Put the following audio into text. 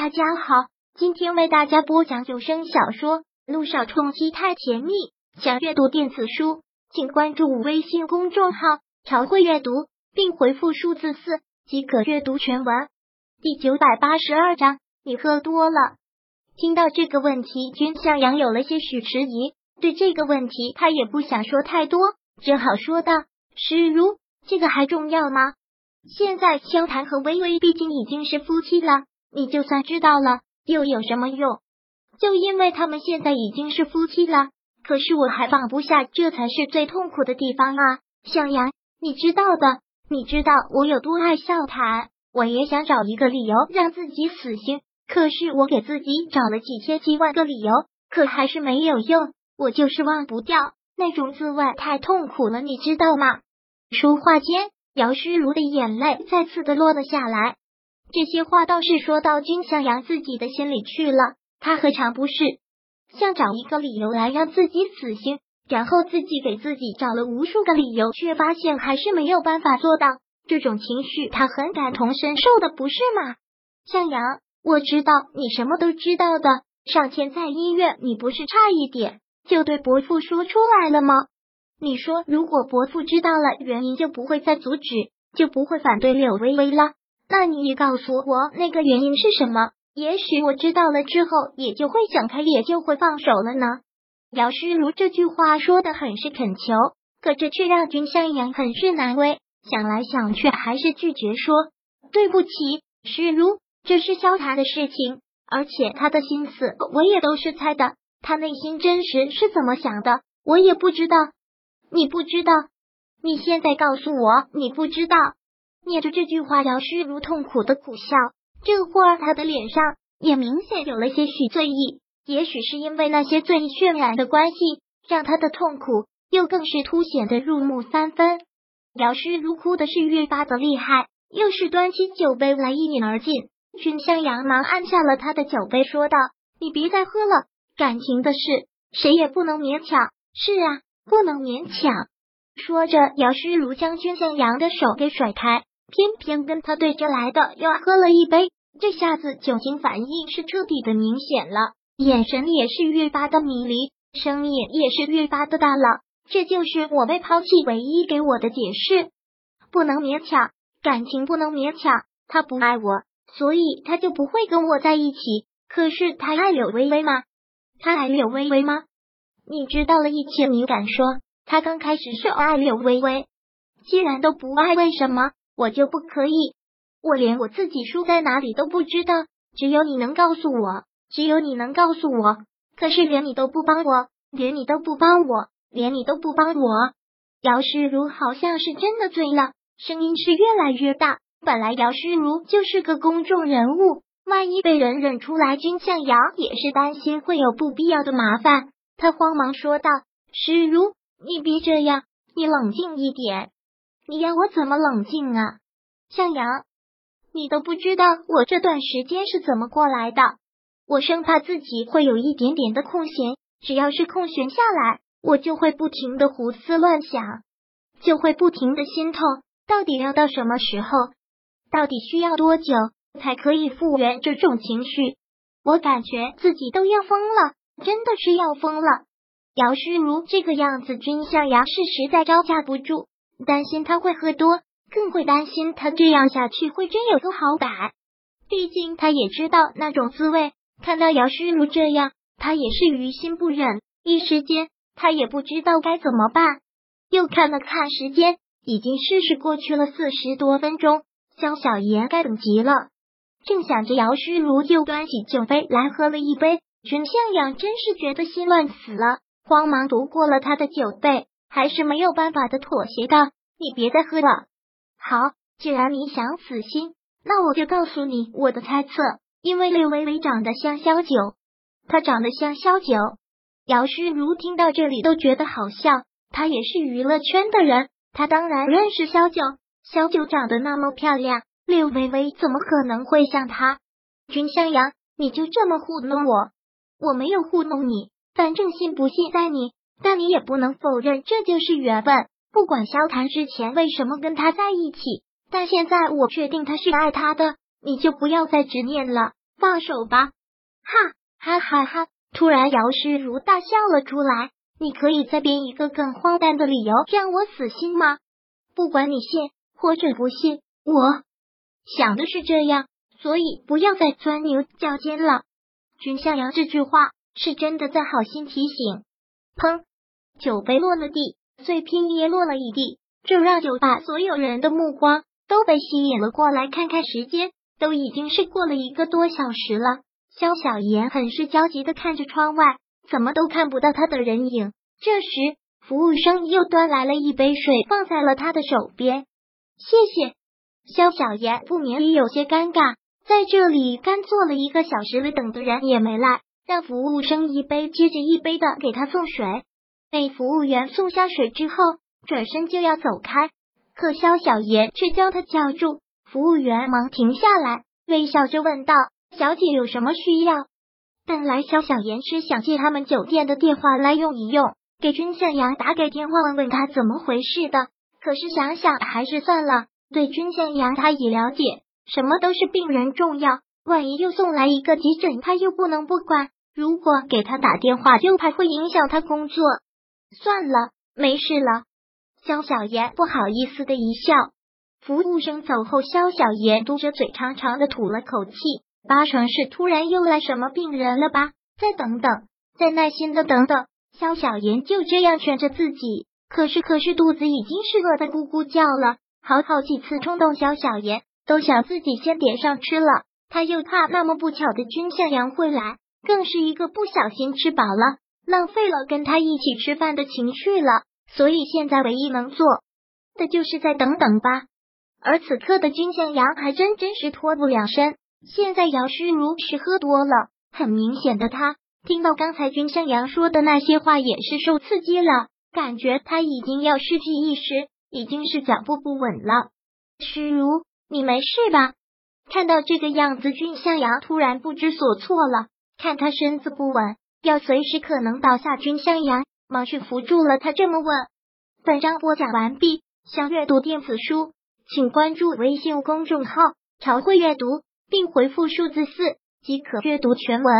大家好，今天为大家播讲有声小说《路上冲击太甜蜜》。想阅读电子书，请关注微信公众号“朝会阅读”，并回复数字四即可阅读全文。第九百八十二章，你喝多了。听到这个问题，君向阳有了些许迟疑。对这个问题，他也不想说太多，只好说道：“诗如，这个还重要吗？现在萧谈和微微毕竟已经是夫妻了。”你就算知道了，又有什么用？就因为他们现在已经是夫妻了，可是我还放不下，这才是最痛苦的地方啊！向阳，你知道的，你知道我有多爱笑谈，我也想找一个理由让自己死心，可是我给自己找了几千几万个理由，可还是没有用，我就是忘不掉那种滋味，太痛苦了，你知道吗？说话间，姚诗如的眼泪再次的落了下来。这些话倒是说到君向阳自己的心里去了，他何尝不是想找一个理由来让自己死心，然后自己给自己找了无数个理由，却发现还是没有办法做到。这种情绪他很感同身受的，不是吗？向阳，我知道你什么都知道的。上天在医院，你不是差一点就对伯父说出来了吗？你说如果伯父知道了原因，就不会再阻止，就不会反对柳微微了。那你也告诉我那个原因是什么？也许我知道了之后，也就会想开，也就会放手了呢。姚诗如这句话说的很是恳求，可这却让君向阳很是难为。想来想去，还是拒绝说：“对不起，诗如，这是萧谈的事情，而且他的心思我也都是猜的，他内心真实是怎么想的，我也不知道。你不知道？你现在告诉我，你不知道。”念着这句话，姚诗如痛苦的苦笑。这会儿，他的脸上也明显有了些许醉意。也许是因为那些醉意渲染的关系，让他的痛苦又更是凸显的入木三分。姚诗如哭的是越发的厉害，又是端起酒杯来一饮而尽。君向阳忙按下了他的酒杯，说道：“你别再喝了，感情的事谁也不能勉强。是啊，不能勉强。”说着，姚诗如将君向阳的手给甩开。偏偏跟他对着来的又喝了一杯，这下子酒精反应是彻底的明显了，眼神也是越发的迷离，声音也是越发的大了。这就是我被抛弃唯一给我的解释，不能勉强，感情不能勉强。他不爱我，所以他就不会跟我在一起。可是他爱柳微微吗？他爱柳微微吗？你知道了一切，你敢说他刚开始是爱柳微微？既然都不爱，为什么？我就不可以，我连我自己输在哪里都不知道，只有你能告诉我，只有你能告诉我。可是连你都不帮我，连你都不帮我，连你都不帮我。姚诗如好像是真的醉了，声音是越来越大。本来姚诗如就是个公众人物，万一被人认出来，君向阳也是担心会有不必要的麻烦。他慌忙说道：“诗如，你别这样，你冷静一点。”你要我怎么冷静啊，向阳？你都不知道我这段时间是怎么过来的。我生怕自己会有一点点的空闲，只要是空闲下来，我就会不停的胡思乱想，就会不停的心痛。到底要到什么时候？到底需要多久才可以复原这种情绪？我感觉自己都要疯了，真的是要疯了。姚虚如这个样子，君向阳是实在招架不住。担心他会喝多，更会担心他这样下去会真有个好歹。毕竟他也知道那种滋味。看到姚虚如这样，他也是于心不忍。一时间，他也不知道该怎么办。又看了看时间，已经事事过去了四十多分钟。江小爷该等急了。正想着，姚虚如又端起酒杯来喝了一杯。君向阳真是觉得心乱死了，慌忙夺过了他的酒杯。还是没有办法的妥协道：“你别再喝了。好，既然你想死心，那我就告诉你我的猜测。因为柳微微长得像萧九，她长得像萧九。姚诗如听到这里都觉得好笑。她也是娱乐圈的人，她当然认识萧九。萧九长得那么漂亮，柳微微怎么可能会像她？君向阳，你就这么糊弄我？我没有糊弄你，反正信不信在你。”但你也不能否认，这就是缘分。不管萧谈之前为什么跟他在一起，但现在我确定他是爱他的，你就不要再执念了。放手吧！哈哈哈哈！突然，姚诗如大笑了出来。你可以再编一个更荒诞的理由让我死心吗？不管你信或者不信，我想的是这样，所以不要再钻牛角尖了。君向阳这句话是真的在好心提醒。砰！酒杯落了地，碎片也落了一地，这让酒吧所有人的目光都被吸引了过来。看看时间，都已经是过了一个多小时了。肖小妍很是焦急的看着窗外。怎么都看不到他的人影。这时，服务生又端来了一杯水，放在了他的手边。谢谢。肖小妍不免也有些尴尬，在这里干坐了一个小时了，等的人也没来，让服务生一杯接着一杯的给他送水。被服务员送下水之后，转身就要走开，可肖小妍却将他叫住。服务员忙停下来，微笑着问道：“小姐有什么需要？”本来肖小妍是想借他们酒店的电话来用一用，给君向阳打给电话问问他怎么回事的。可是想想还是算了，对君向阳他已了解，什么都是病人重要，万一又送来一个急诊，他又不能不管。如果给他打电话，又怕会影响他工作。算了，没事了。肖小妍不好意思的一笑。服务生走后，肖小妍嘟着嘴长长的吐了口气。八成是突然又来什么病人了吧？再等等，再耐心的等等。肖小妍就这样劝着自己，可是可是肚子已经是饿得咕咕叫了。好好几次冲动，肖小妍都想自己先点上吃了。他又怕那么不巧的君向阳会来，更是一个不小心吃饱了，浪费了跟他一起吃饭的情绪了。所以现在唯一能做的就是再等等吧。而此刻的君向阳还真真是脱不了身。现在姚诗如是喝多了，很明显的，他听到刚才君向阳说的那些话，也是受刺激了，感觉他已经要失去意识，已经是脚步不稳了。诗如，你没事吧？看到这个样子，君向阳突然不知所措了，看他身子不稳，要随时可能倒下，君向阳忙去扶住了他，这么问。本章播讲完毕，想阅读电子书，请关注微信公众号“朝会阅读”。并回复数字四即可阅读全文。